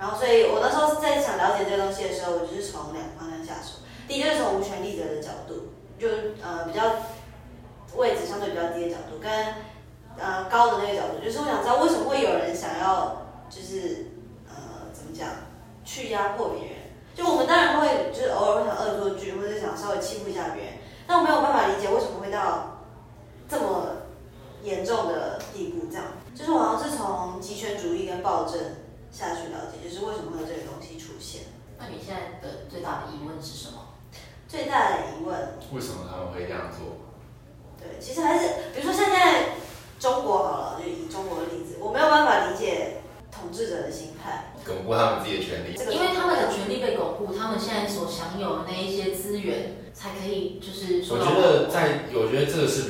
然后，所以我那时候在想了解这个东西的时候，我就是从两个方向下手。第一，就是从无权利者的角度，就呃比较位置相对比较低的角度，跟呃高的那个角度，就是我想知道为什么会有人想要就是呃怎么讲去压迫别人。就我们当然会就是偶尔会想恶作剧，或者想稍微欺负一下别人，但我没有办法理解为什么会到这么严重的地步。这样，就是我好像是从极权主义跟暴政下去了解，就是为什么会有这个东西出现。那你现在的最大的疑问是什么？最大的疑问，为什么他们会这样做？对，其实还是比如说现在中国好了，就以中国的例子，我没有办法理解统治者的心态，巩固他们自己的权利，因为他们的权利被巩固，他们现在所享有的那一些资源才可以就是。我觉得在，我觉得这个是比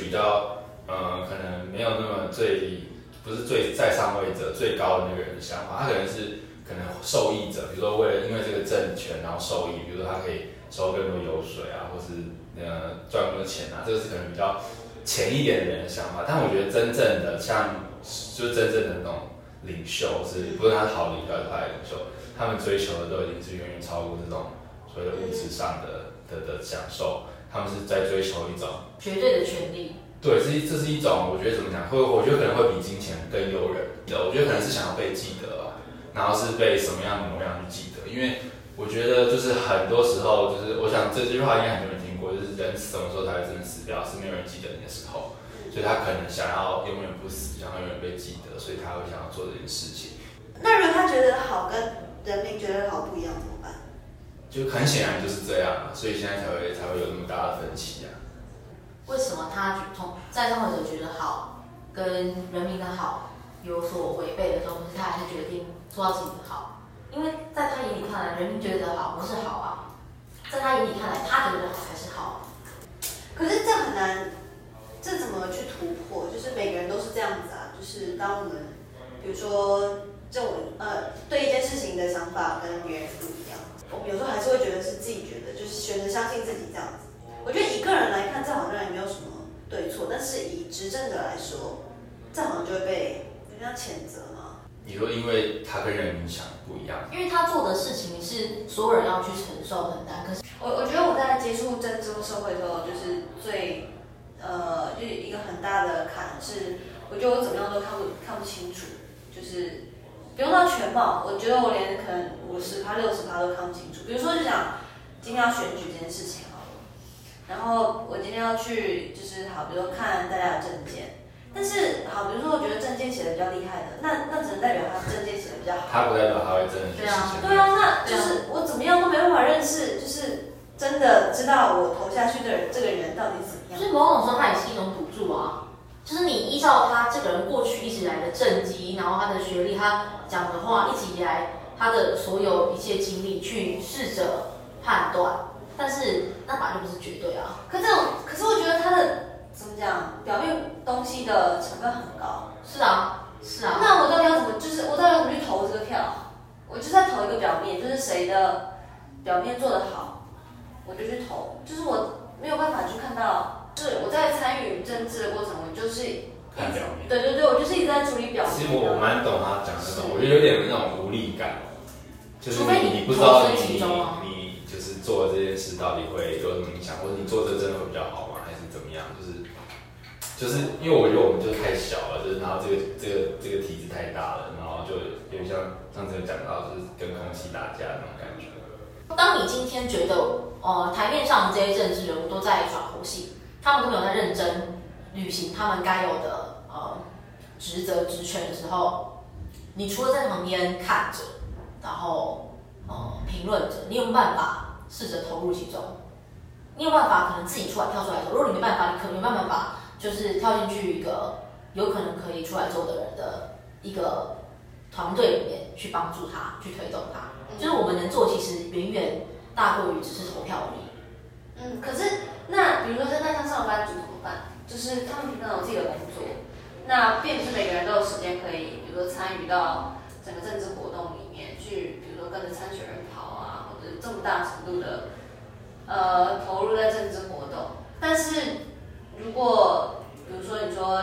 最在上位者最高的那个人的想法，他可能是可能受益者，比如说为了因为这个政权然后受益，比如说他可以收更多油水啊，或是呃赚更多钱啊，这个是可能比较浅一点的人的想法。但我觉得真正的像，就是真正的那种。领袖是，不论他是好领袖还是领袖，他们追求的都已经是远远超过这种所谓的物质上的的的享受，他们是在追求一种绝对的权利。对，这是这是一种，我觉得怎么讲，会我觉得可能会比金钱更诱人的。我觉得可能是想要被记得吧，然后是被什么样的模样去记得。因为我觉得就是很多时候，就是我想这句话应该很多人听过，就是人什么时候才会真的死掉，是没有人记得你的时候。所以他可能想要永远不死，想要永远被记得，所以他会想要做这件事情。那如果他觉得好跟人民觉得好不一样怎么办？就很显然就是这样，所以现在才会才会有那么大的分歧啊。为什么他从在上位者觉得好跟人民的好有所违背的时候，他还是决定做到自己的好？因为在他眼里看来，人民觉得好不是好啊，在他眼里看来，他觉得好才是好。可是这很难。这怎么去突破？就是每个人都是这样子啊。就是当我们，比如说这种呃，对一件事情的想法跟别人不一样，我们有时候还是会觉得是自己觉得，就是选择相信自己这样子。我觉得以个人来看，这好像也没有什么对错。但是以执政者来说，这好像就会被人家谴责嘛。你说，因为他跟人民想不一样，因为他做的事情是所有人要去承受很难。可是我我觉得我在接触政治社会的时候，就是最。呃，就是一个很大的坎，是我觉得我怎么样都看不看不清楚，就是不用到全貌，我觉得我连可能五十趴、六十趴都看不清楚。比如说，就讲今天要选举这件事情然后我今天要去，就是好，比如说看大家的证件，但是好，比如说我觉得证件写的比较厉害的，那那只能代表他证件写的比较好。他不代表他会真的去实现。对啊，那就是我怎么样都没办法认识，就是。真的知道我投下去的人，这个人到底怎么样？所以某种时候，它也是一种赌注啊。就是你依照他这个人过去一直以来的政绩，然后他的学历，他讲的话，一直以来他的所有一切经历去试着判断。但是那本来就不是绝对啊。可这种，可是我觉得他的怎么讲，表面东西的成分很高。是啊，是啊。那我到底要怎么，就是我到底要怎么去投这个票？我就是在投一个表面，就是谁的表面做得好。我就去投，就是我没有办法去看到，就是我在参与政治的过程，我就是看表面。对对对，我就是一直在处理表面。其实我蛮懂他讲的那种，我觉得有点那种无力感，就是你你不知道你你你就是做这件事到底会有什么影响，或者你做这真的会比较好吗？还是怎么样？就是就是因为我觉得我们就太小了，就是然后这个这个这个体制太大了，然后就有点像上次有讲到，就是跟空气打架那种感觉。当你今天觉得，呃，台面上这些政治人物都在耍猴戏，他们都没有在认真履行他们该有的呃职责职权的时候，你除了在旁边看着，然后评论着，你有办法试着投入其中？你有办法可能自己出来跳出来走？如果你没办法，你可能没办法，就是跳进去一个有可能可以出来做的人的一个团队里面去帮助他，去推动他。就是我们能做，其实远远大过于只是投票而已。嗯，可是那比如说现在像上班族怎么办？就是他们平常有自己的工作，那并不是每个人都有时间可以，比如说参与到整个政治活动里面去，比如说跟着参选人这么大程度的呃投入在政治活动。但是如果比如说你说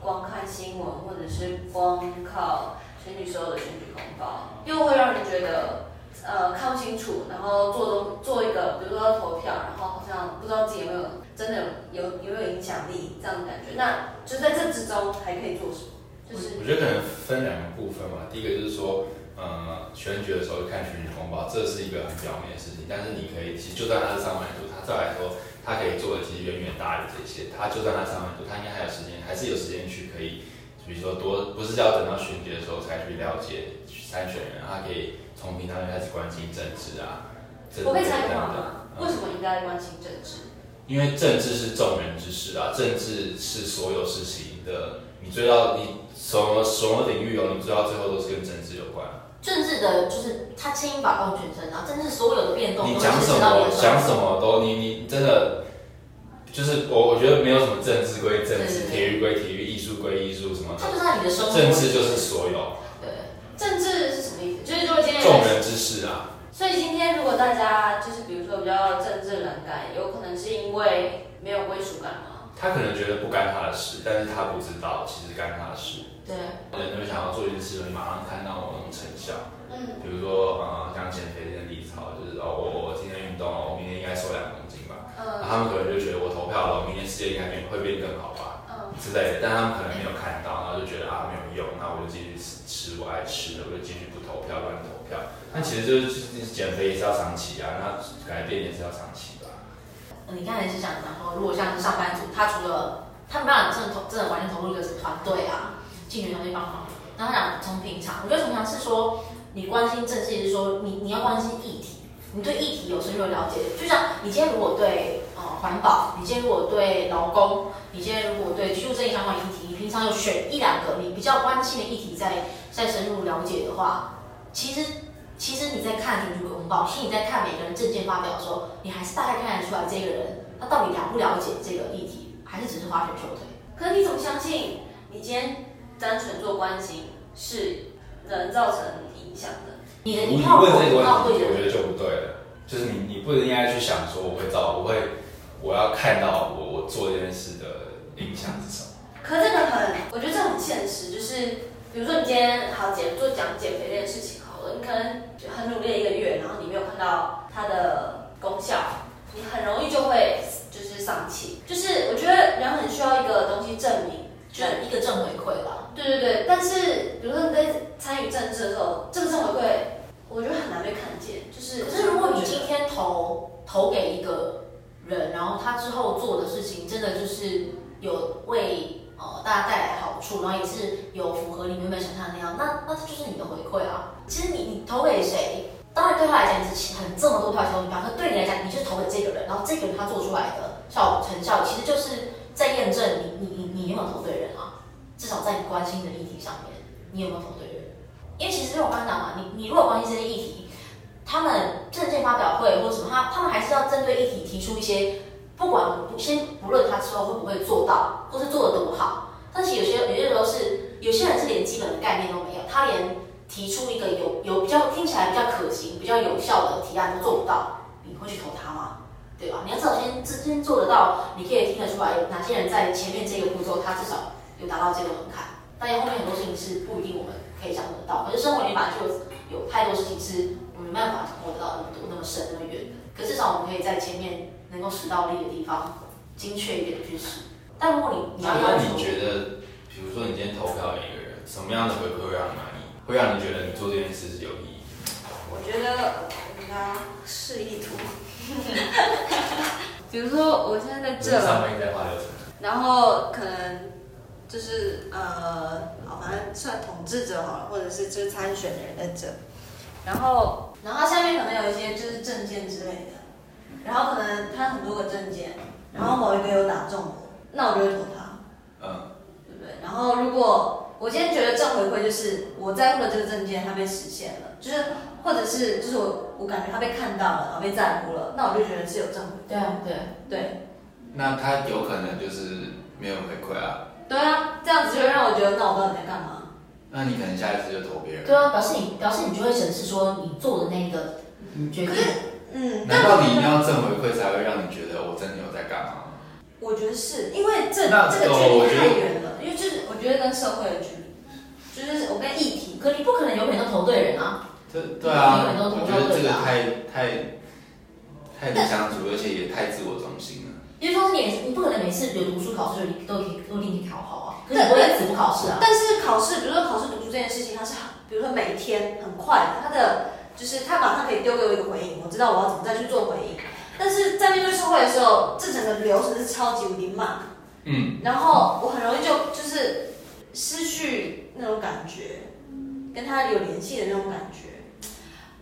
光看新闻，或者是光靠选举时候的选举公报，又会让人觉得呃看不清楚，然后做东做一个，比如说投票，然后好像不知道自己有没有真的有有有没有影响力这样的感觉。那就在这之中还可以做什么？就是我觉得可能分两个部分嘛。第一个就是说，呃，选举的时候看选举公报，这是一个很表面的事情。但是你可以，其实就算他是上班族，他再来说，他可以做的其实远远大于这些。他就算他上班族，他应该还有时间，还是有时间去可以，比如说多，不是要等到选举的时候才去了解参选人，他可以从平常就开始关心政治啊。我被采访吗？为什么应该关心政治？因为政治是众人之事啊，政治是所有事情的，你追到你。什么什么领域哦？你追到最后都是跟政治有关。政治的就是他牵一发动全身然后！政治所有的变动，你讲什么讲什么都你你真的就是我我觉得没有什么政治归政治，体育归体育，艺术归艺术，什么？它就在你的生活。政治就是所有。对，政治是什么意思？就是如果今天众人之事啊。所以今天如果大家就是比如说比较政治冷感，有可能是因为没有归属感吗？他可能觉得不干他的事，但是他不知道其实干他的事。对，人就想要做一件事，你马上看到某种成效。嗯，比如说，呃，像减肥的例子，好，就是哦，我我今天运动了，我明天应该瘦两公斤吧。嗯，他们可能就觉得我投票了，我明天世界应该变会变更好吧。嗯，之类的，但他们可能没有看到，然后就觉得啊没有用，那我就继续吃吃我爱吃的，我就继续不投票，乱投票。那其实就是减肥也是要长期啊，那改变也是要长期吧。嗯，你刚才是想讲说，如果像是上班族，他除了他没办法真的投，真的完全投入一个团队啊。进去团队帮忙，然后讲从平常，我觉得从常是说你关心政治，是说你你要关心议题，你对议题有深入了解。就像你今天如果对呃环保，你今天如果对劳工，你今天如果对居住正义相关议题，你平常有选一两个你比较关心的议题在在深入了解的话，其实其实你在看选举公报，其实你在看每个人政见发表的时候，你还是大概看得出来这个人他到底了不了解这个议题，还是只是花拳绣腿。可你怎么相信你今天？单纯做关心是能造成影响的。你的你问这个问题，我觉得就不对了。就是你你不能应该去想说我会造，我会我要看到我我做这件事的影响是什么。可这个很，我觉得这很现实。就是比如说你今天好减做讲减肥这件事情好了，你可能就很努力一个月，然后你没有看到它的功效，你很容易就会就是丧气。就是我觉得人很需要一个东西证明。就一个正回馈吧。对对对，但是比如说你在参与政治的时候，这个正回馈我觉得很难被看见。就是，可是如果你今天投投给一个人，然后他之后做的事情真的就是有为呃大家带来好处，然后也是有符合你原本想象的那样，那那这就是你的回馈啊。其实你你投给谁，当然对他来讲你是很这么多票投你票，可对你来讲，你就是投给这个人，然后这个人他做出来的效成效，其实就是在验证你你你你有没有投对人啊。至少在你关心的议题上面，你有没有投对人？因为其实我刚刚讲嘛，你你如果关心这些议题，他们政见发表会或什么，他他们还是要针对议题提出一些，不管先不论他之后会不会做到，或是做得多好，但是有些有些时候是有些人是连基本的概念都没有，他连提出一个有有比较听起来比较可行、比较有效的提案都做不到，你会去投他吗？对吧？你要至少先先做得到，你可以听得出来有哪些人在前面这个步骤，他至少。有达到这个门槛，但后面很多事情是不一定我们可以掌握得到。可是生活里面本来就有太多事情是我们没办法掌握得到那么多、那么深、那么远的。可至少我们可以在前面能够使到力的地方，精确一点的去使。但如果你你要要你觉得，比如说你今天投票给一个人，什么样的回馈会让你满意？会让你觉得你做这件事是有意义？我觉得我给他示意图。比如说我现在在这，上面在画流程，然后可能。就是呃，好，反正算统治者好了，或者是就是参选的人在这，然后，然后下面可能有一些就是证件之类的，然后可能他很多个证件，然后某一个有打中我，那我就会投他，嗯，对不对？然后如果我今天觉得正回馈就是我在乎的这个证件它被实现了，就是或者是就是我我感觉他被看到了，然后被在乎了，那我就觉得是有正回馈。对啊，对对。那他有可能就是没有回馈啊。对啊，这样子就会让我觉得，那我到底在干嘛？那你可能下一次就投别人。对啊，表示你表示你就会审视说你做的那个决定。嗯，难道你一定要正回馈才会让你觉得我真的有在干嘛？我觉得是因为这那这个距离太远了，因为就是我觉得跟社会的距离，就是我跟议题，可你不可能永远都投对人啊。这对啊，永远都投我觉得这个太太太理想主义，而且也太自我中心了。因为说你你不可能每次有读书考试你都可以都一定考好啊，可是你不会死不考试啊。但是考试，比如说考试读书这件事情，它是很，比如说每天很快的，它的就是它马上可以丢给我一个回应，我知道我要怎么再去做回应。但是在面对社会的时候，这整个流程是超级无敌慢，嗯，然后我很容易就就是失去那种感觉，跟他有联系的那种感觉。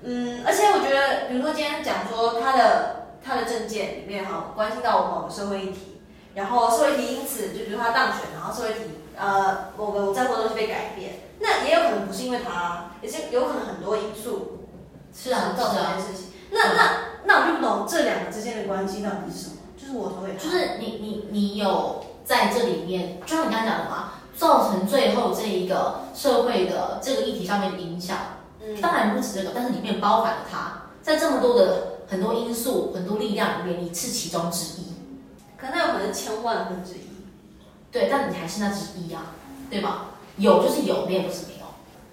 嗯，而且我觉得，比如说今天讲说他的他的政见里面哈，关心到某个社会议题，然后社会议题因此就比如他当选，然后社会议题呃某个在乎的东西被改变，那也有可能不是因为他，也是有可能很多因素是啊，造成这是啊件。事情。那那那我就不懂这两个之间的关系到底是什么？就是我投给他，就是你你你有在这里面，就像你刚才讲的嘛，造成最后这一个社会的这个议题上面的影响。嗯，当然不止这个，但是里面包含了他，在这么多的很多因素、很多力量里面，你是其中之一。可能那有可能是千万分之一。对，但你还是那之一啊，对吧？有就是有，没有就是没有。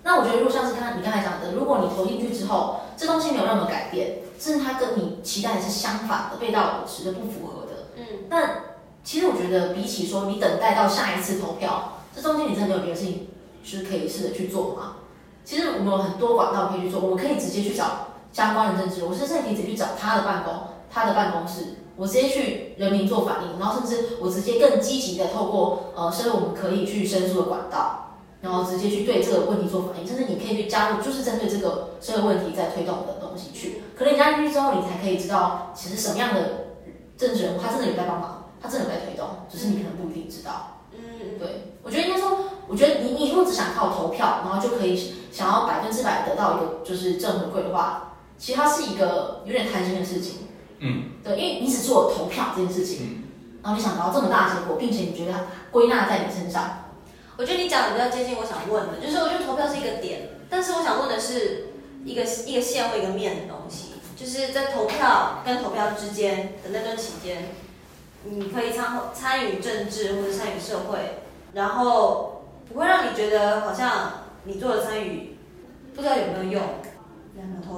那我觉得，如果像是刚才你刚才讲的，如果你投进去之后，这东西没有任何改变，甚至它跟你期待的是相反的、背道而驰的、不符合的，嗯，那其实我觉得，比起说你等待到下一次投票，这中间你真的有别的事情是可以试着去做吗？其实我们有很多管道可以去做，我们可以直接去找相关的政治，我甚至可以直接去找他的办公，他的办公室，我直接去人民做反应，然后甚至我直接更积极的透过呃，所以我们可以去申诉的管道。然后直接去对这个问题做反应，甚至你可以去加入，就是针对这个社会问题在推动的东西去。可能你加进去之后，你才可以知道，其实什么样的政治人物他真的有在帮忙，他真的有在推动，只是你可能不一定知道。嗯，对，我觉得应该说，我觉得你你如果只想靠投票，然后就可以想要百分之百得到一个就是正回馈的话，其实它是一个有点贪心的事情。嗯，对，因为你只做投票这件事情，然后你想得到这么大的结果，并且你觉得它归纳在你身上。我觉得你讲的比较接近我想问的，就是我觉得投票是一个点，但是我想问的是一个一个线或一个面的东西，就是在投票跟投票之间的那段期间，你可以参参与政治或者参与社会，然后不会让你觉得好像你做的参与不知道有没有用，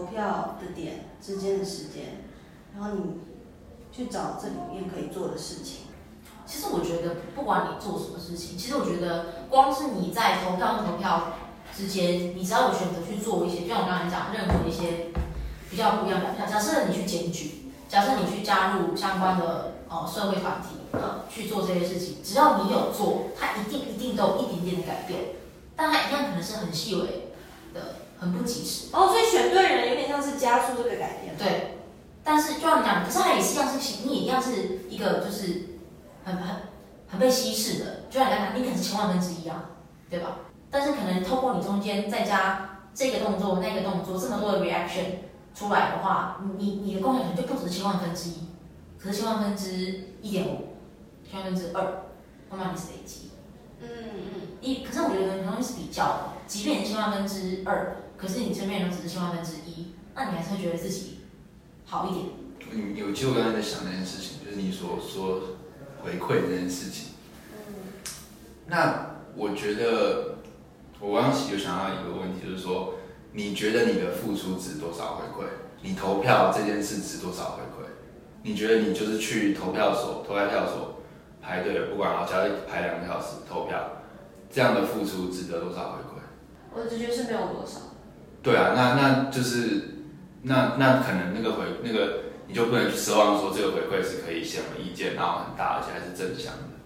票的点之间的时间，然后你去找这里面可以做的事情。其实我觉得，不管你做什么事情，其实我觉得，光是你在投票跟投票之间，你只要有选择去做一些，就像我刚才讲，任何一些比较不一样的表现。假设你去检举，假设你去加入相关的呃社会团体，去做这些事情，只要你有做，它一定一定都有一点点的改变，但它一样可能是很细微的，很不及时。哦，所以选对人有点像是加速这个改变。对，但是就像你讲，可是它也是一样是，你也一样是一个就是。很很很被稀释的，就像你刚才讲，你可能是千万分之一啊，对吧？但是可能透过你中间再加这个动作、那个动作，这么多的 reaction 出来的话，你你的贡献可能就不止千万分之一，可是千万分之一点五，千万分之二，慢慢你是累积。嗯嗯。你，可是我觉得很容易是比较的，即便你千万分之二，可是你身边人只是千万分之一，那你还是会觉得自己好一点。你有，其实我刚才在想那件事情，就是你所说。回馈这件事情，那我觉得我刚刚有想到一个问题，就是说，你觉得你的付出值多少回馈？你投票这件事值多少回馈？你觉得你就是去投票所、投开票所排队，不管好，假如排两个小时投票，这样的付出值得多少回馈？我的直觉是没有多少。对啊，那那就是那那可能那个回那个。你就不能奢望说这个回馈是可以显而易见，然后很大，而且还是正向的。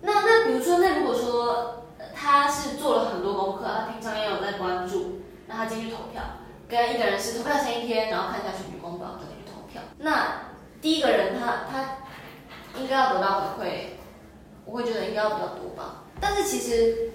那那比如说，那如果说他是做了很多功课，他平常也有在关注，那他进去投票，跟一个人是投票前一天，然后看一下选举公报再去投票。那第一个人他他应该要得到回馈，我会觉得应该要比较多吧。但是其实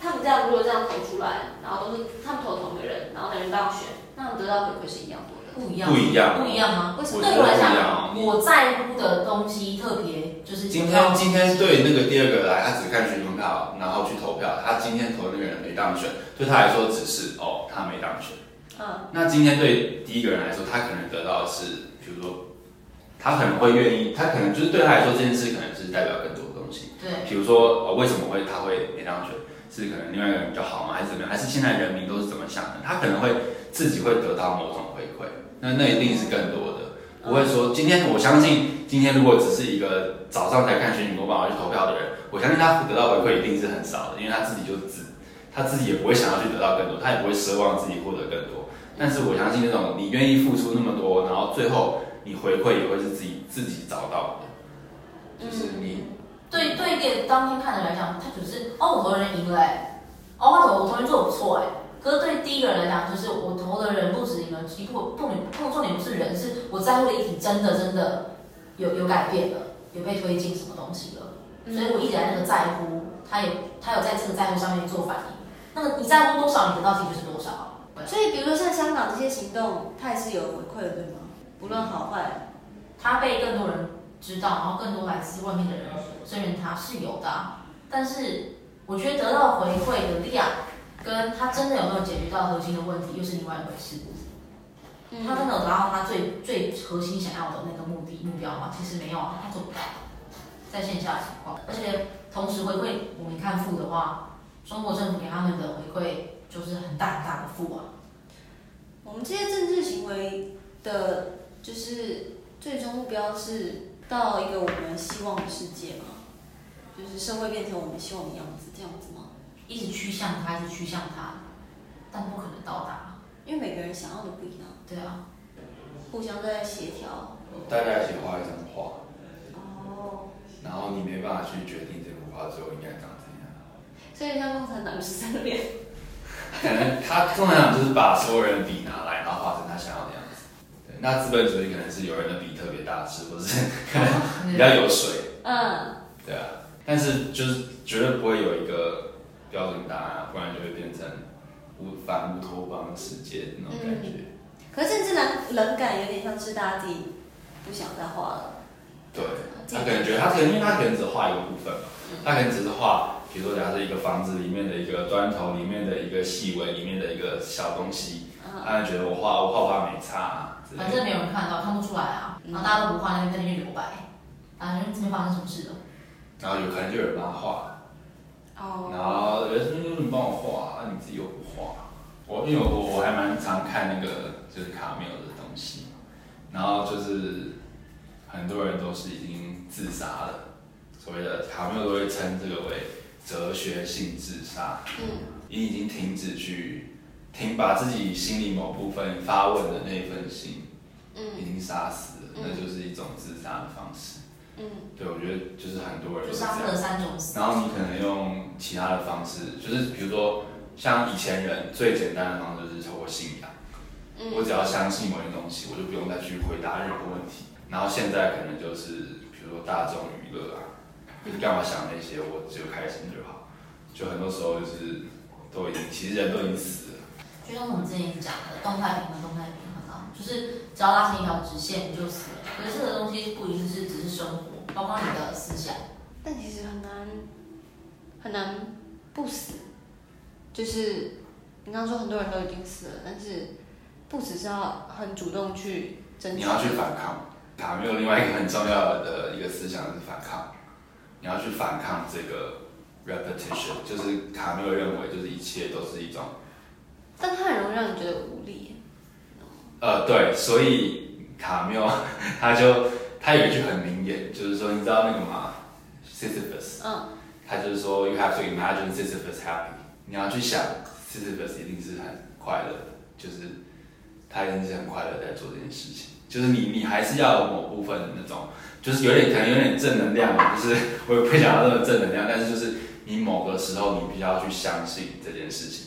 他们这样如果这样投出来，然后都是他们投同一个人，然后那人当选，那他们得到回馈是一样多的。不一样，不一样，不一样吗？为什么？对我来讲，我在乎的东西特别就是今天今天对那个第二个来，他只看选举票，然后去投票。他今天投的那个人没当选，对他来说只是哦，他没当选。嗯。那今天对第一个人来说，他可能得到的是，比如说，他可能会愿意，他可能就是对他来说这件事可能是代表更多的东西。对。比如说，哦，为什么会他会没当选？是可能另外一个人比较好吗？还是怎么样？还是现在人民都是怎么想的？他可能会自己会得到某种回馈，那那一定是更多的。不会说今天我相信，今天如果只是一个早上才看选举播报去投票的人，我相信他得到回馈一定是很少的，因为他自己就自他自己也不会想要去得到更多，他也不会奢望自己获得更多。但是我相信那种你愿意付出那么多，然后最后你回馈也会是自己自己找到的，就是你。对对，给当天看的来讲，他只是哦，我投的人赢了哎，哦，我投我投人做的不错哎。可是对第一个人来讲，就是我投的人不止你们，一部不不重点不是人，是我在乎的议题真的真的有有改变了，有被推进什么东西了，所以我一直在那个在乎，他有他有在这个在乎上面做反应。那个你在乎多少，你得到其实就是多少。所以比如说像香港这些行动，他也是有回馈的，对吗？不论好坏，他被更多人知道，然后更多来自外面的人声援他是有的，但是我觉得得到回馈的量。跟他真的有没有解决到核心的问题，又是另外一回事。他真的有达到他最最核心想要的那个目的目标吗？其实没有啊，他做不到。在线下的情况，而且同时回馈，我们看负的话，中国政府给他们的回馈就是很大很大的负啊。我们这些政治行为的，就是最终目标是到一个我们希望的世界吗？就是社会变成我们希望的样子，这样子吗？一直趋向他，一直趋向他，但不可能到达，因为每个人想要的不一样。对啊，互相在协调。大家一起画一张画。哦。然后你没办法去决定这幅画最后应该长怎样。所以像共产党就是在那边。可能他共产党就是把所有人的笔拿来，然后画成他想要那资本主义可能是有人的笔特别大只，或是 可能比较有水。嗯。对啊，但是就是绝对不会有一个。标准答案，不然就会变成乌反乌托邦世界那种感觉。嗯、可是政治冷冷感有点像是大家自己不想再画了。对，他可能觉得他可能因为他可能只画一个部分嘛，嗯、他可能只是画，比如说假设一个房子里面的一个砖头里面的一个细纹里面的一个小东西，嗯、他就觉得我画我画画没差、啊，反正没有人看到，看不出来啊，然后大家都不画，那边在那边留白，啊，这边发生什么事了？然后有可能就有人帮他画。Oh. 然后有人说你帮我画，那、啊、你自己又不画。我因为我我还蛮常看那个就是卡缪的东西，然后就是很多人都是已经自杀了，所谓的卡缪都会称这个为哲学性自杀。嗯，你已经停止去停把自己心里某部分发问的那一份心，嗯，已经杀死了，嗯、那就是一种自杀的方式。嗯，对，我觉得就是很多人都是这样。然后你可能用其他的方式，就是比如说像以前人最简单的方式就是透过信仰。嗯，我只要相信某些东西，我就不用再去回答任何问题。然后现在可能就是比如说大众娱乐啊，你干嘛想那些？我只有开心就好。就很多时候就是都已经，其实人都已经死了。就像我们之前讲的，动态平衡，动态平衡啊，就是只要拉成一条直线，你就死了。可是这个东西不一定是只是生活，包括你的思想。但其实很难很难不死，就是你刚刚说很多人都已经死了，但是不死是要很主动去争取。你要去反抗，卡缪另外一个很重要的一个思想是反抗。你要去反抗这个 repetition，就是卡缪认为就是一切都是一种。但它很容易让你觉得无力。呃，对，所以。卡缪，他就他有一句很名言，就是说，你知道那个吗？Sisyphus，嗯，他就是说，You have to imagine Sisyphus happy。你要去想，Sisyphus 一定是很快乐的，就是他一定是很快乐在做这件事情。就是你，你还是要有某部分的那种，就是有点可能有点正能量，就是我也不会讲到那么正能量，但是就是你某个时候你必须要去相信这件事情。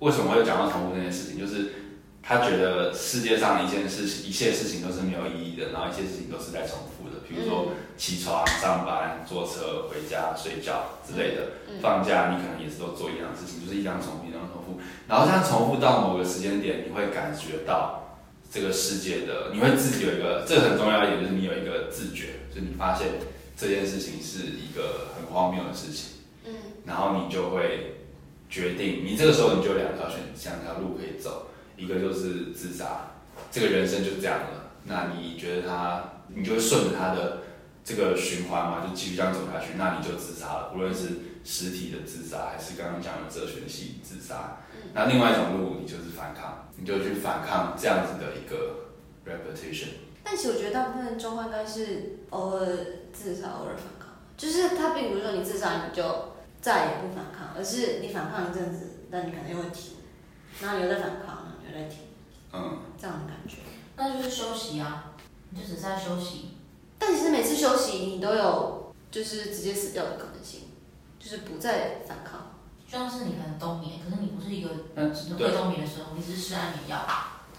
为什么会讲到重复这件事情？就是。他觉得世界上一件事情，一切事情都是没有意义的，然后一切事情都是在重复的。比如说起床、上班、坐车、回家、睡觉之类的。放假你可能也是都做一样的事情，就是一样重复，一样重复。然后这样重复到某个时间点，你会感觉到这个世界的，你会自己有一个，这个很重要一点就是你有一个自觉，就是你发现这件事情是一个很荒谬的事情，嗯，然后你就会决定，你这个时候你就两条选，两条路可以走，一个就是自杀，这个人生就这样了，那你觉得他，你就会顺着他的这个循环嘛，就继续这样走下去，那你就自杀了，无论是实体的自杀，还是刚刚讲的哲学系自杀。那另外一种路，你就是反抗，你就去反抗这样子的一个 repetition。但其实我觉得大部分状况应该是偶尔自杀，偶尔反抗，就是他并不是说你自杀你就再也不反抗，而是你反抗一阵子，但你可能又会停，然后你又在反抗，然后又在停，嗯，这样的感觉。那就是休息啊，你就只是在休息。但其实每次休息，你都有就是直接死掉的可能性，就是不再反抗。就像是你可能冬眠，可是你不是一个嗯只能会冬眠的时候，你只是吃安眠药，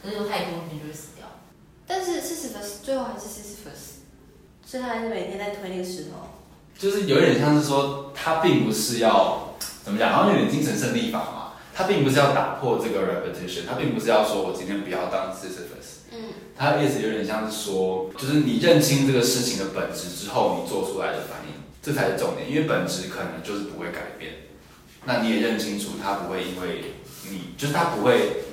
可是又太多，你就会死掉。但是四十分最后还是四十分所以他还是每天在推那个石头。就是有点像是说，他并不是要怎么讲，好像有点精神胜利法嘛。他并不是要打破这个 repetition，他并不是要说我今天不要当 Sisyphus。嗯，他的意思有点像是说，就是你认清这个事情的本质之后，你做出来的反应，这才是重点。因为本质可能就是不会改变，那你也认清楚，他不会因为你，就是他不会，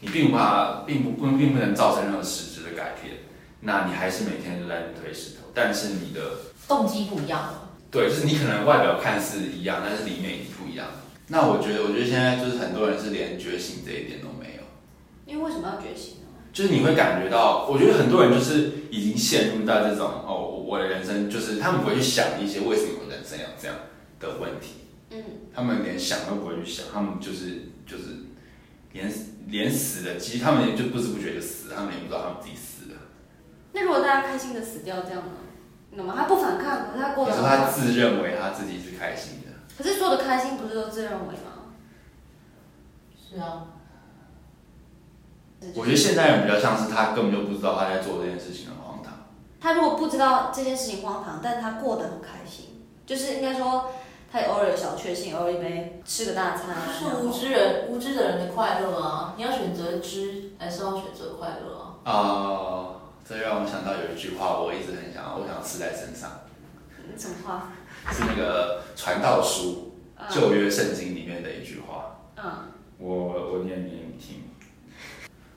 你并不怕，并不不并不能造成任何实质的改变。那你还是每天都在推石头，但是你的动机不一样了。对，就是你可能外表看似一样，但是里面已经不一样。那我觉得，我觉得现在就是很多人是连觉醒这一点都没有。因为为什么要觉醒呢？就是你会感觉到，我觉得很多人就是已经陷入到这种哦，我的人生就是他们不会去想一些为什么我人生要这样的问题。嗯，他们连想都不会去想，他们就是就是连连死的，其实他们也就不知不觉就死了，他们也不知道他们自己死了。那如果大家开心的死掉，这样呢？你懂吗？他不反抗，可是他过得很。可是他自认为他自己是开心的。可是所有的开心不是都自认为吗？是啊，我觉得现代人比较像是他根本就不知道他在做这件事情很荒唐。他如果不知道这件事情荒唐，但是他过得很开心，就是应该说他也偶尔有小确幸，偶尔一杯吃个大餐啊。是无知人无知的人的快乐啊！你要选择知，还是要选择快乐啊？啊、呃，这让我想到有一句话，我一直很想要，我想要刺在身上，什么话？是那个传道书旧约圣经里面的一句话。嗯。我我念给你听。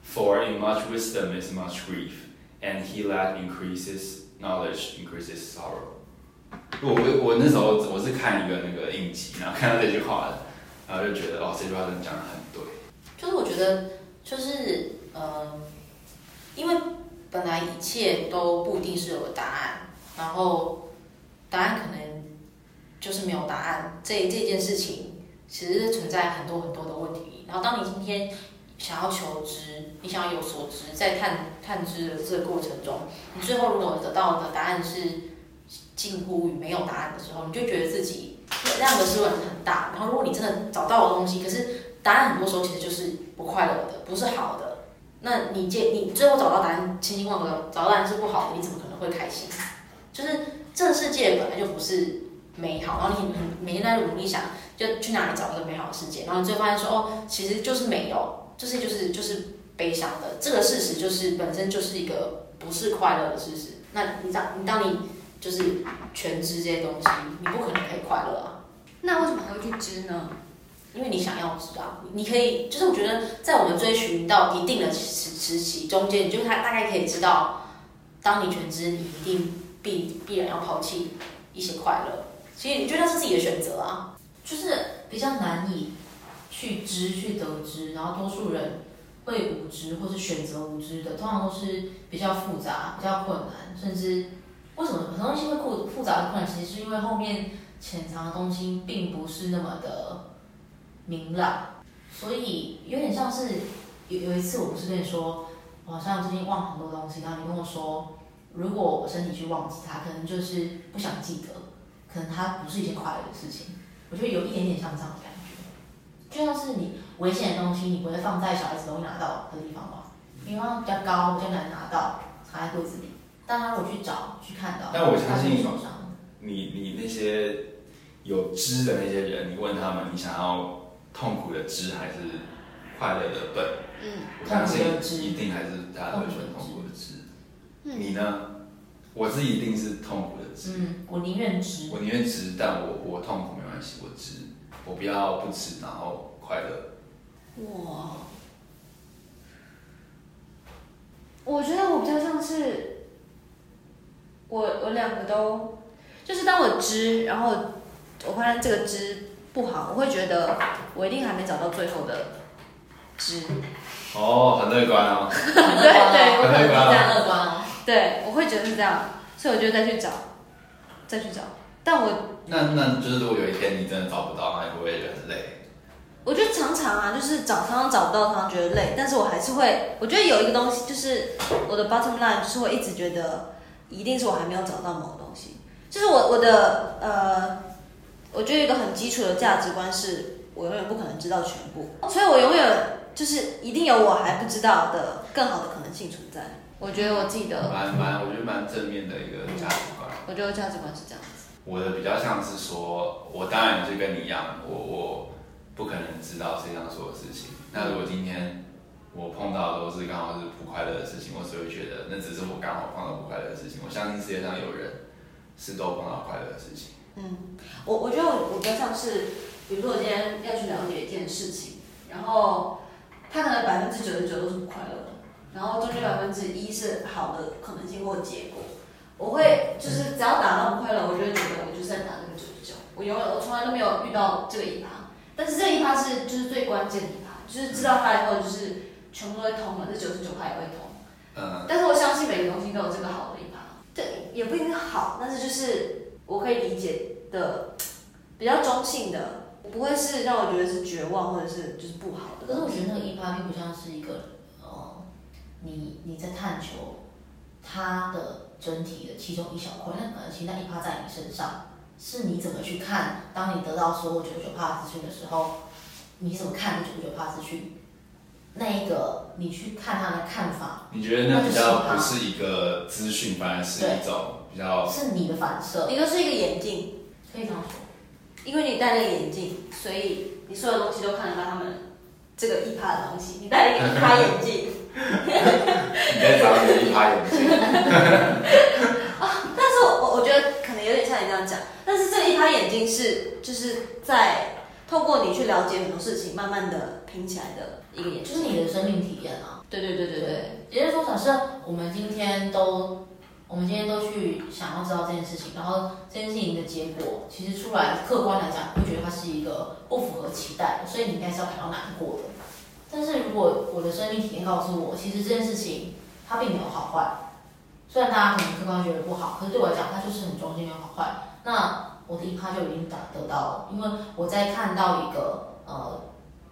For in much wisdom is much grief, and he that increases knowledge increases sorrow。我我我那时候我是看一个那个影集，然后看到这句话的，然后就觉得哦，这句话真的讲的很对。就是我觉得，就是呃，因为本来一切都不一定是有个答案，然后答案可能就是没有答案。这这件事情其实存在很多很多的问题。然后当你今天想要求知，你想要有所知，在探探知的这个过程中，你最后如果得到的答案是近乎于没有答案的时候，你就觉得自己那样的失望很大。然后如果你真的找到了东西，可是答案很多时候其实就是不快乐的，不是好的。那你接你最后找到答案，千辛万苦找到答案是不好的，你怎么可能会开心？就是这个世界本来就不是美好，然后你你每天在努力想，就去哪里找一个美好的世界，然后你最后发现说哦，其实就是没有，就是就是就是悲伤的。这个事实就是本身就是一个不是快乐的事实。那你当你当你就是全知这些东西，你不可能可以快乐啊。那为什么还会去知呢？因为你想要知道，你可以就是我觉得，在我们追寻到一定的时时期中间，你就他大概可以知道，当你全知，你一定必必然要抛弃一些快乐。其实你觉得是自己的选择啊，就是比较难以去知去得知，然后多数人会无知或是选择无知的，通常都是比较复杂、比较困难，甚至为什么很多东西会复复杂的困难，其实是因为后面潜藏的东西并不是那么的。明朗，所以有点像是有有一次，我不是跟你说，我好像最近忘很多东西，然后你跟我说，如果我身体去忘记它，可能就是不想记得，可能它不是一件快乐的事情。我觉得有一点点像这样的感觉，就像是你危险的东西，你不会放在小孩子容易拿到的地方吧？因为它比较高，比较难拿到，藏在柜子里。但他如果去找去看到，但我相信你你那些有知的那些人，你问他们，你想要。痛苦的知还是快乐的笨？嗯，我相信一定还是大家会选痛苦的知。嗯你呢？我是一定是痛苦的知。嗯，我宁愿知。我宁愿知，但我我痛苦没关系，我知，我不要不知，然后快乐。哇，我觉得我比较像是，我我两个都，就是当我知，然后我发现这个知不好，我会觉得我一定还没找到最后的知。哦，很乐观哦。对对我可能比较啊乐观哦。对，我会觉得是这样，所以我就再去找，再去找。但我那那就是如果有一天你真的找不到，那你会不会觉得很累？我觉得常常啊，就是找常常找不到，常常觉得累，但是我还是会，我觉得有一个东西，就是我的 bottom line，就是会一直觉得一定是我还没有找到某个东西，就是我我的呃，我觉得一个很基础的价值观是，我永远不可能知道全部，所以我永远就是一定有我还不知道的更好的可能性存在。我觉得我自己的，蛮蛮，我觉得蛮正面的一个价值观。我觉得价值观是这样子。我的比较像是说，我当然就跟你一样，我我不可能知道世界上所有事情。那如果今天我碰到的都是刚好是不快乐的事情，我只会觉得那只是我刚好碰到不快乐的事情。我相信世界上有人是都碰到快乐的事情。嗯，我我觉得我我比较像是，比如说我今天要去了解一件事情，然后它可能百分之九十九都是不快乐的，然后中间百分之一是好的可能性或结果。我会就是只要打到不快乐，我就会觉得我就是在打那个九十九。我永远我从来都没有遇到这个一趴，但是这一趴是就是最关键的一趴，就是知道它以后就是全部都会通了，这九十九趴也会通。嗯，但是我相信每个东西都有这个好的一趴，对，也不一定好，但是就是我可以理解的 比较中性的，不会是让我觉得是绝望或者是就是不好的。可是我觉得那个一趴并不像是一个呃，你你在探求它的整体的其中一小块，那可能其实那一趴在你身上，是你怎么去看？当你得到所有九九趴资讯的时候，你怎么看九九趴资讯？那一个你去看他的看法，你觉得那比较不是一个资讯，反而是一种比较是你的反射，你就是一个眼镜，可以这样说。因为你戴那个眼镜，所以你所有东西都看得到他们这个一趴的东西。你戴了一个一趴眼镜，你在找你的一趴眼镜。但是我我我觉得可能有点像你这样讲，但是这个一趴眼镜是就是在透过你去了解很多事情，慢慢的拼起来的一个眼镜，就是你的生命体验啊。对对对对对，也就是说，假设我们今天都，我们今天都去想要知道这件事情，然后这件事情的结果，其实出来客观来讲，会觉得它是一个不符合期待，所以你应该是要感到难过的。但是如果我的生命体验告诉我，其实这件事情它并没有好坏，虽然大家可能客观觉得不好，可是对我来讲，它就是很中性，没有好坏。那我的一趴就已经达得到了，因为我在看到一个呃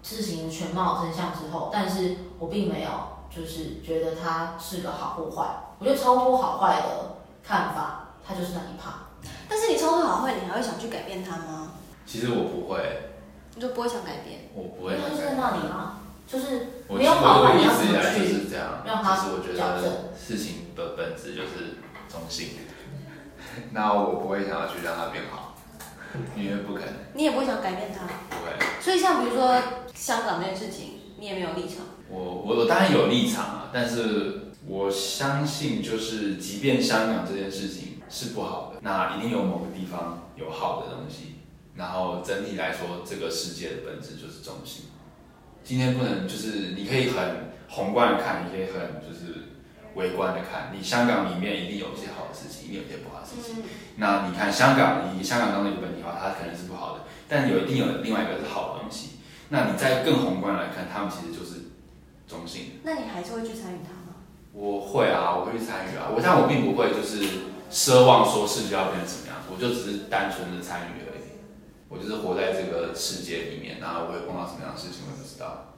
事情全貌真相之后，但是我并没有就是觉得它是个好或坏，我觉得超脱好坏的看法，它就是那一趴。但是你超脱好坏，你还会想去改变它吗？其实我不会，你就不会想改变？我不会它就是在那里啊，就是我没有好坏，你要怎么我一直以来就去是这样，让它就是我觉得事情的本质就是中性。那我不会想要去让它变好，因为不可能，你也不会想改变它。不会。所以像比如说香港这件事情，你也没有立场。我我我当然有立场啊，但是我相信就是，即便香港这件事情是不好的，那一定有某个地方有好的东西。然后整体来说，这个世界的本质就是中心。今天不能就是你可以很宏观的看，你可以很就是微观的看。你香港里面一定有一些好的事情，一定有一些不好的事情。那你看香港，你香港当做一个本体化，它可能是不好的，但有一定有另外一个是好的东西。那你再更宏观来看，他们其实就是中性的。那你还是会去参与它吗？我会啊，我会去参与啊。我但我并不会就是奢望说世界要变成什么样子，我就只是单纯的参与而已。我就是活在这个世界里面，然后我会碰到什么样的事情，我也不知道。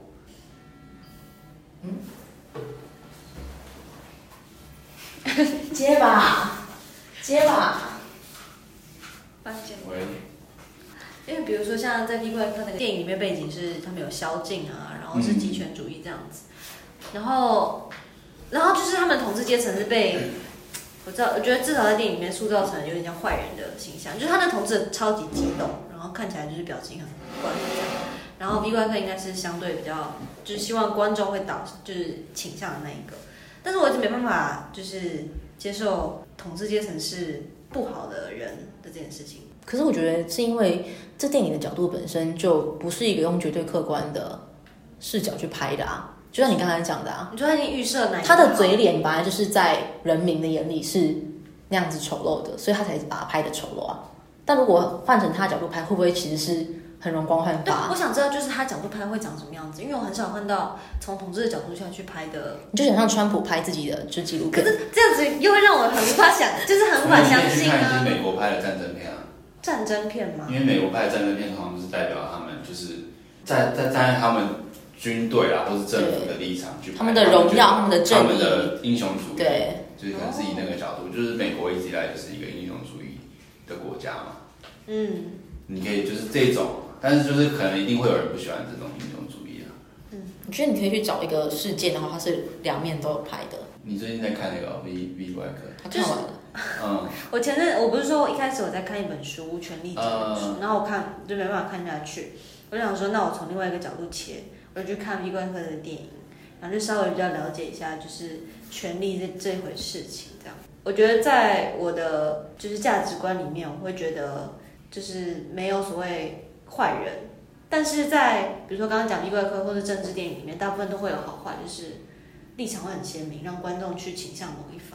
接吧，接吧。喂，因为比如说像在《地怪客》那个电影里面，背景是他们有宵禁啊，然后是极权主义这样子，然后，然后就是他们统治阶层是被，我知道，我觉得至少在电影里面塑造成有点像坏人的形象，就是他的统治超级激动，然后看起来就是表情很怪这样，然后 V 怪客应该是相对比较，就是希望观众会导，就是倾向的那一个。但是我一直没办法，就是接受统治阶层是不好的人的这件事情。可是我觉得是因为这电影的角度本身就不是一个用绝对客观的视角去拍的啊，就像你刚才讲的啊，你就他已经预设哪？他的嘴脸本来就是在人民的眼里是那样子丑陋的，所以他才把他拍的丑陋啊。但如果换成他的角度拍，会不会其实是很容光焕发？对，我想知道就是他角度拍会长什么样子，因为我很少看到从统治的角度下去拍的。你就想像川普拍自己的就纪录片，可是这样子又会让我很无法想，就是很无法相信啊。看一些美国拍的战争片啊。战争片吗？因为美国拍的战争片通常就是代表他们就是在在站在他们军队啊或是政府的立场去拍他们的荣耀、他们的正义、他们的英雄主义，对，就是可能是以那个角度，就是美国一直以来就是一个英雄主义的国家嘛。嗯，你可以就是这种，但是就是可能一定会有人不喜欢这种英雄主义啊。嗯，我觉得你可以去找一个事件的话，它是两面都有拍的。你最近在看那个 V V 怪客？他看完了。嗯，我前阵我不是说一开始我在看一本书《权力》这本书，然后我看就没办法看下去，我就想说，那我从另外一个角度切，我就去看 V 怪客的电影，然后就稍微比较了解一下，就是权力这这回事情这样。我觉得在我的就是价值观里面，我会觉得就是没有所谓坏人，但是在比如说刚刚讲 V 怪科或者政治电影里面，大部分都会有好坏，就是立场会很鲜明，让观众去倾向某一方。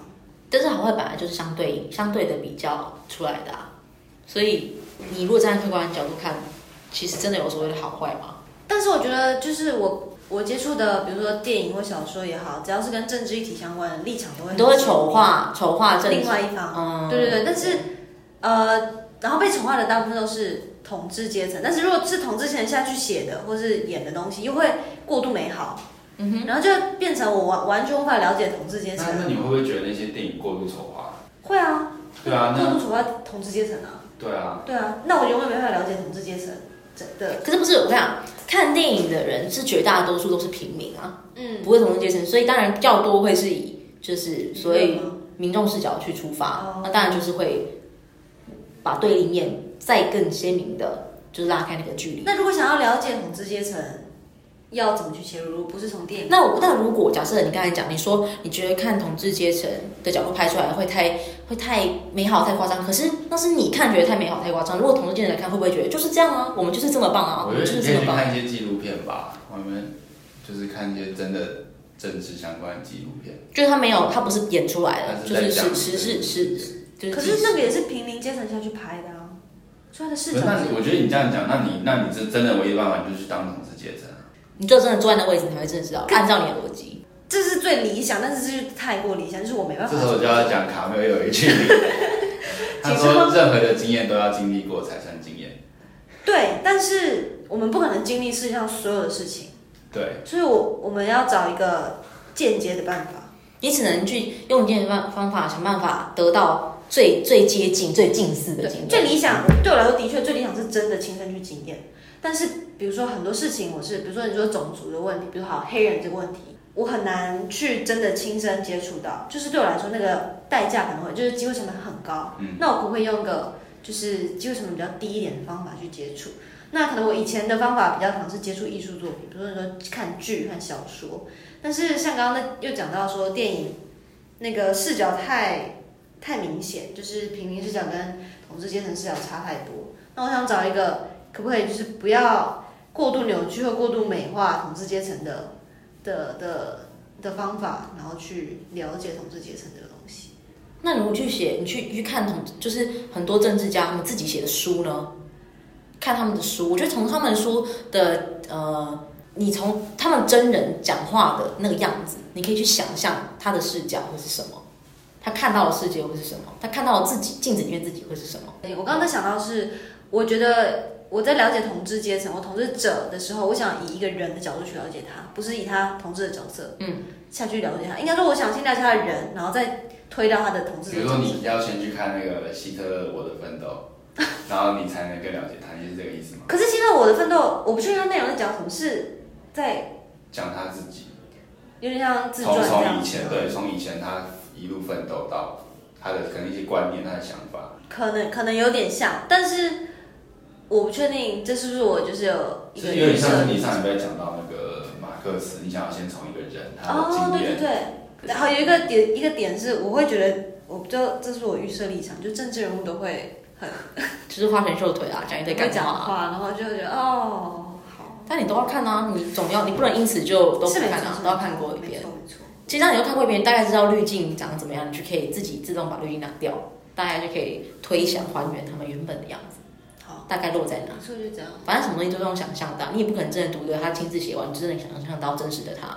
但是好坏本来就是相对相对的比较出来的啊，所以你如果站在客观的角度看，其实真的有所谓的好坏吗？但是我觉得就是我我接触的，比如说电影或小说也好，只要是跟政治议题相关的立场都会都会丑化丑化政另外一方，嗯，对对对。但是呃，然后被丑化的大部分都是统治阶层，但是如果是统治阶层下去写的或是演的东西，又会过度美好。嗯哼，然后就变成我完完全无法了解统治阶层。那那你会不会觉得那些电影过度丑化？会啊。对啊，过度丑化统治阶层啊。对啊。对啊，那我永远没办法了解统治阶层真的。可是不是我跟你讲，看电影的人是绝大多数都是平民啊，嗯，不会统治阶层，所以当然较多会是以就是所谓民众视角去出发，那当然就是会把对立面再更鲜明的，就是拉开那个距离。那如果想要了解统治阶层？要怎么去切入？不是从电影。那我那如果假设你刚才讲，你说你觉得看统治阶层的角度拍出来会太会太美好太夸张，可是那是你看觉得太美好太夸张。如果统治阶层来看，会不会觉得就是这样啊？我们就是这么棒啊！我觉得你可以去看一些纪录片吧，我们就是看一些真的政治相关的纪录片。就是他没有，他不是演出来的，就是实实是是。可是那个也是平民阶层下去拍的啊，所以他的视角。那我觉得你这样讲，那你那你是真的唯一办法就是去当统治阶层。你就真的坐在那位置，你才会真的知道。按照你的逻辑，这是最理想，但是这是太过理想，就是我没办法。这时候就要讲卡缪有一句，他说：“任何的经验都要经历过才算经验。”对，但是我们不可能经历世界上所有的事情。对，所以我我们要找一个间接的办法。你只能去用间接方方法想办法得到最最接近、最近似的经验。最理想对我来说，的确最理想是真的亲身去经验。但是，比如说很多事情，我是比如说你说种族的问题，比如好黑人这个问题，我很难去真的亲身接触到。就是对我来说，那个代价可能会就是机会成本很高。嗯，那我可不可以用个就是机会成本比较低一点的方法去接触？那可能我以前的方法比较可能是接触艺术作品，比如说你说看剧看小说。但是像刚刚那又讲到说电影那个视角太太明显，就是平民视角跟统治阶层视角差太多。那我想找一个。可不可以就是不要过度扭曲或过度美化统治阶层的的的的方法，然后去了解统治阶层这个东西？那如果去写，你去去看统，就是很多政治家他们自己写的书呢？看他们的书，我觉得从他们书的呃，你从他们真人讲话的那个样子，你可以去想象他的视角会是什么，他看到的世界会是什么，他看到自己镜子里面自己会是什么？对，我刚刚在想到是，我觉得。我在了解统治阶层或统治者的时候，我想以一个人的角度去了解他，不是以他统治的角色，嗯，下去了解他。应该说，我想先了解他的人，然后再推到他的统治。比如说，你要先去看那个希特勒《我的奋斗》，然后你才能更了解他，你是这个意思吗？可是希特勒《我的奋斗》，我不确定他内容在讲什么，是在讲他自己，有点像自传这样。从从以前，对，从以前他一路奋斗到他的可能一些观念、他的想法，可能可能有点像，但是。我不确定这是不是我就是有一个有点像是你上礼拜讲到那个马克思，你想要先从一个人他的经验。哦，对对对。然后有一个点，一个点是，我会觉得，我就这是我预设立场，就政治人物都会很，就是花拳绣腿啊，讲一堆干讲话，然后就会觉得哦好。但你都要看啊，你总要，你不能因此就都不看啊，都要看过一遍。没错没错。其实当你都看过一遍，大概知道滤镜长怎么样，你就可以自己自动把滤镜拿掉，大概就可以推想还原他们原本的样子。好，大概落在哪？没错，就这样。反正什么东西都是用想象到，你也不可能真的读的他亲自写完，你真的想象到真实的他。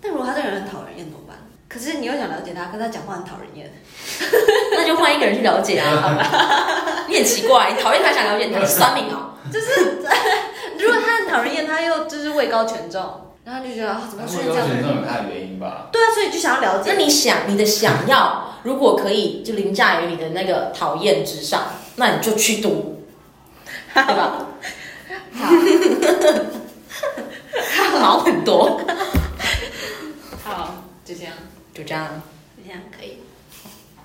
但如果他这个人很讨人厌怎么办？可是你又想了解他，可是他讲话很讨人厌，那就换一个人去了解啊。好吧？你很奇怪，你讨厌他想了解你，他是酸民哦。就是。如果他很讨人厌，他又就是位高权重，然后就觉得啊，怎么出现这样的人？位高权重有他的原因吧？对啊，所以就想要了解。那你想，你的想要，如果可以，就凌驾于你的那个讨厌之上，那你就去读，对吧？好，好很多。好，就这样，就这样，就这样可以。